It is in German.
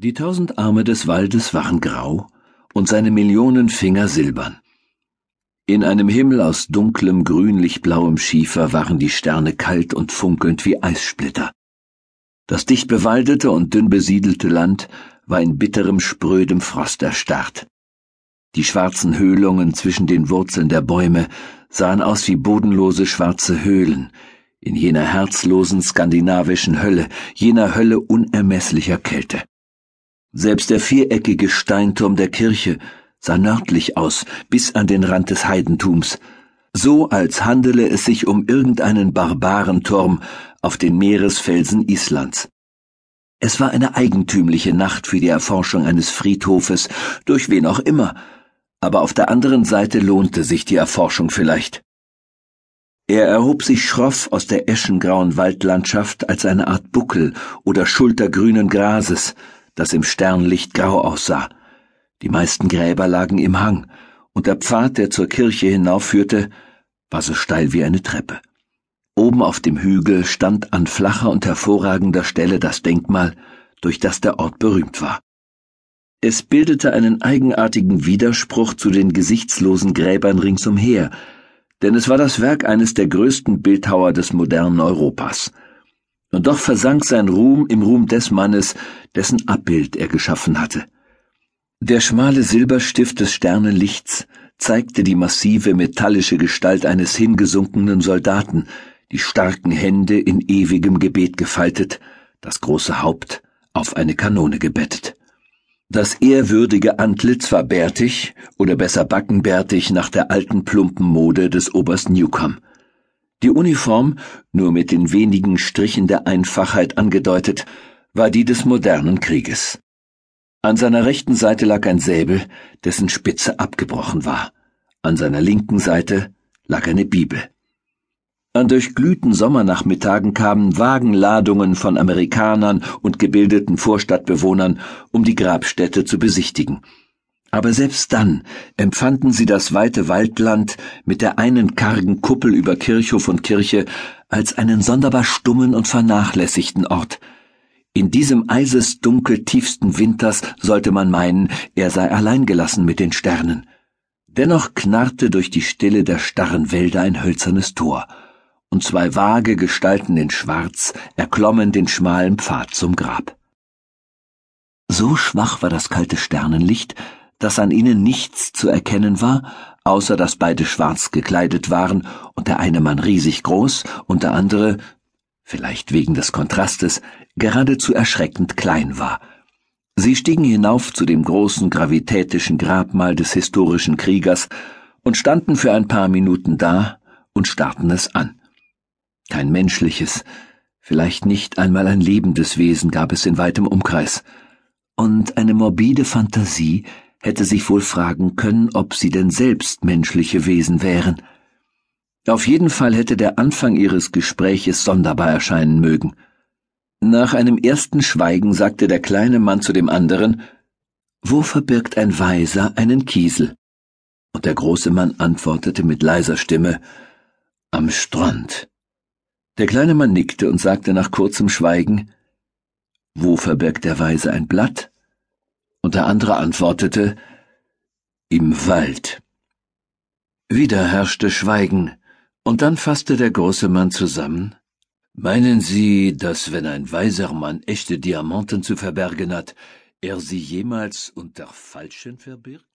Die tausend Arme des Waldes waren grau und seine Millionen Finger silbern. In einem Himmel aus dunklem grünlich-blauem Schiefer waren die Sterne kalt und funkelnd wie Eissplitter. Das dicht bewaldete und dünn besiedelte Land war in bitterem, sprödem Frost erstarrt. Die schwarzen Höhlungen zwischen den Wurzeln der Bäume sahen aus wie bodenlose schwarze Höhlen, in jener herzlosen skandinavischen Hölle, jener Hölle unermesslicher Kälte. Selbst der viereckige Steinturm der Kirche sah nördlich aus, bis an den Rand des Heidentums, so als handele es sich um irgendeinen Barbarenturm auf den Meeresfelsen Islands. Es war eine eigentümliche Nacht für die Erforschung eines Friedhofes, durch wen auch immer, aber auf der anderen Seite lohnte sich die Erforschung vielleicht. Er erhob sich schroff aus der eschengrauen Waldlandschaft als eine Art Buckel oder Schulter grünen Grases, das im Sternlicht grau aussah. Die meisten Gräber lagen im Hang, und der Pfad, der zur Kirche hinaufführte, war so steil wie eine Treppe. Oben auf dem Hügel stand an flacher und hervorragender Stelle das Denkmal, durch das der Ort berühmt war. Es bildete einen eigenartigen Widerspruch zu den gesichtslosen Gräbern ringsumher, denn es war das Werk eines der größten Bildhauer des modernen Europas und doch versank sein Ruhm im Ruhm des Mannes, dessen Abbild er geschaffen hatte. Der schmale Silberstift des Sternenlichts zeigte die massive metallische Gestalt eines hingesunkenen Soldaten, die starken Hände in ewigem Gebet gefaltet, das große Haupt auf eine Kanone gebettet. Das ehrwürdige Antlitz war bärtig, oder besser backenbärtig nach der alten plumpen Mode des Oberst Newcomb. Die Uniform, nur mit den wenigen Strichen der Einfachheit angedeutet, war die des modernen Krieges. An seiner rechten Seite lag ein Säbel, dessen Spitze abgebrochen war. An seiner linken Seite lag eine Bibel. An durchglühten Sommernachmittagen kamen Wagenladungen von Amerikanern und gebildeten Vorstadtbewohnern, um die Grabstätte zu besichtigen. Aber selbst dann empfanden sie das weite Waldland mit der einen kargen Kuppel über Kirchhof und Kirche als einen sonderbar stummen und vernachlässigten Ort. In diesem eisesdunkel tiefsten Winters sollte man meinen, er sei alleingelassen mit den Sternen. Dennoch knarrte durch die Stille der starren Wälder ein hölzernes Tor, und zwei vage Gestalten in Schwarz erklommen den schmalen Pfad zum Grab. So schwach war das kalte Sternenlicht, dass an ihnen nichts zu erkennen war, außer dass beide schwarz gekleidet waren und der eine Mann riesig groß und der andere, vielleicht wegen des Kontrastes, geradezu erschreckend klein war. Sie stiegen hinauf zu dem großen gravitätischen Grabmal des historischen Kriegers und standen für ein paar Minuten da und starrten es an. Kein menschliches, vielleicht nicht einmal ein lebendes Wesen gab es in weitem Umkreis, und eine morbide Fantasie hätte sich wohl fragen können, ob sie denn selbst menschliche Wesen wären. Auf jeden Fall hätte der Anfang ihres Gespräches sonderbar erscheinen mögen. Nach einem ersten Schweigen sagte der kleine Mann zu dem anderen Wo verbirgt ein Weiser einen Kiesel? Und der große Mann antwortete mit leiser Stimme Am Strand. Der kleine Mann nickte und sagte nach kurzem Schweigen Wo verbirgt der Weise ein Blatt? Und der andere antwortete Im Wald. Wieder herrschte Schweigen, und dann fasste der große Mann zusammen Meinen Sie, dass wenn ein weiser Mann echte Diamanten zu verbergen hat, er sie jemals unter Falschen verbirgt?